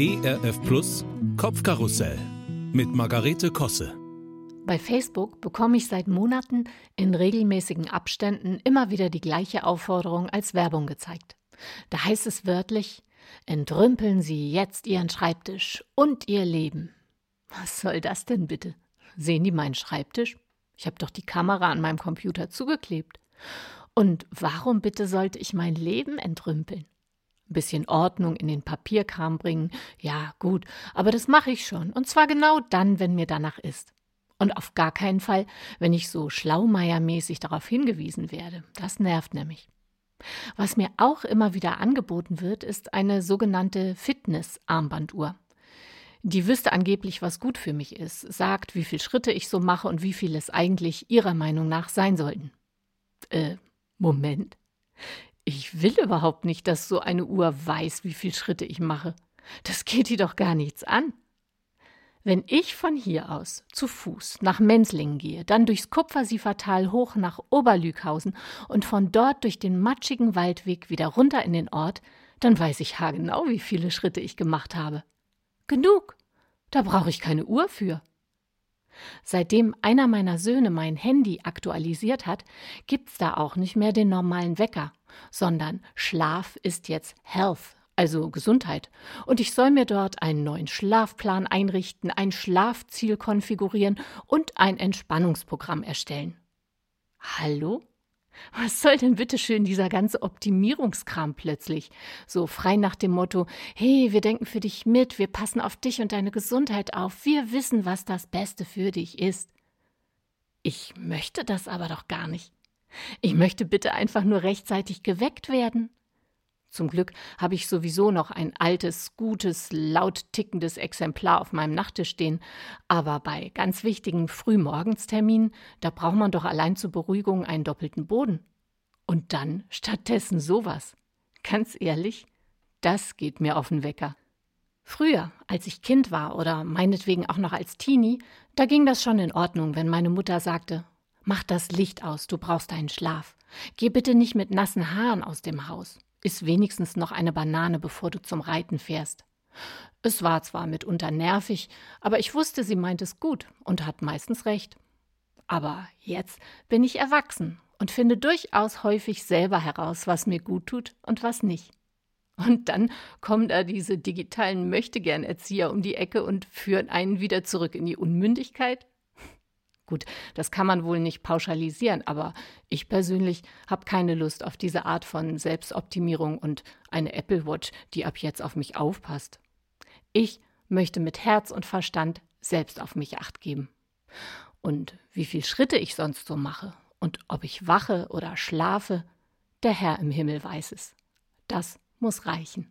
ERF Plus Kopfkarussell mit Margarete Kosse. Bei Facebook bekomme ich seit Monaten in regelmäßigen Abständen immer wieder die gleiche Aufforderung als Werbung gezeigt. Da heißt es wörtlich: Entrümpeln Sie jetzt Ihren Schreibtisch und Ihr Leben. Was soll das denn bitte? Sehen die meinen Schreibtisch? Ich habe doch die Kamera an meinem Computer zugeklebt. Und warum bitte sollte ich mein Leben entrümpeln? Ein bisschen Ordnung in den Papierkram bringen, ja gut, aber das mache ich schon, und zwar genau dann, wenn mir danach ist. Und auf gar keinen Fall, wenn ich so schlaumeiermäßig darauf hingewiesen werde. Das nervt nämlich. Was mir auch immer wieder angeboten wird, ist eine sogenannte Fitness-Armbanduhr. Die wüsste angeblich, was gut für mich ist, sagt, wie viele Schritte ich so mache und wie viel es eigentlich ihrer Meinung nach sein sollten. Äh, Moment. Ich will überhaupt nicht, dass so eine Uhr weiß, wie viele Schritte ich mache. Das geht die doch gar nichts an. Wenn ich von hier aus zu Fuß nach Menzlingen gehe, dann durchs Kupfersiefertal hoch nach Oberlüghausen und von dort durch den matschigen Waldweg wieder runter in den Ort, dann weiß ich haargenau, wie viele Schritte ich gemacht habe. Genug. Da brauche ich keine Uhr für. Seitdem einer meiner Söhne mein Handy aktualisiert hat, gibt's da auch nicht mehr den normalen Wecker, sondern Schlaf ist jetzt Health, also Gesundheit. Und ich soll mir dort einen neuen Schlafplan einrichten, ein Schlafziel konfigurieren und ein Entspannungsprogramm erstellen. Hallo? Was soll denn bitte schön dieser ganze Optimierungskram plötzlich? So frei nach dem Motto, hey, wir denken für dich mit, wir passen auf dich und deine Gesundheit auf, wir wissen, was das Beste für dich ist. Ich möchte das aber doch gar nicht. Ich möchte bitte einfach nur rechtzeitig geweckt werden. Zum Glück habe ich sowieso noch ein altes, gutes, laut tickendes Exemplar auf meinem Nachttisch stehen, aber bei ganz wichtigen Frühmorgensterminen, da braucht man doch allein zur Beruhigung einen doppelten Boden. Und dann stattdessen sowas. Ganz ehrlich, das geht mir auf den Wecker. Früher, als ich Kind war oder meinetwegen auch noch als Teenie, da ging das schon in Ordnung, wenn meine Mutter sagte: Mach das Licht aus, du brauchst deinen Schlaf. Geh bitte nicht mit nassen Haaren aus dem Haus. Iss wenigstens noch eine Banane, bevor du zum Reiten fährst. Es war zwar mitunter nervig, aber ich wusste, sie meint es gut und hat meistens recht. Aber jetzt bin ich erwachsen und finde durchaus häufig selber heraus, was mir gut tut und was nicht. Und dann kommen da diese digitalen Möchtegern-Erzieher um die Ecke und führen einen wieder zurück in die Unmündigkeit? Gut, das kann man wohl nicht pauschalisieren, aber ich persönlich habe keine Lust auf diese Art von Selbstoptimierung und eine Apple Watch, die ab jetzt auf mich aufpasst. Ich möchte mit Herz und Verstand selbst auf mich acht geben. Und wie viele Schritte ich sonst so mache und ob ich wache oder schlafe, der Herr im Himmel weiß es. Das muss reichen.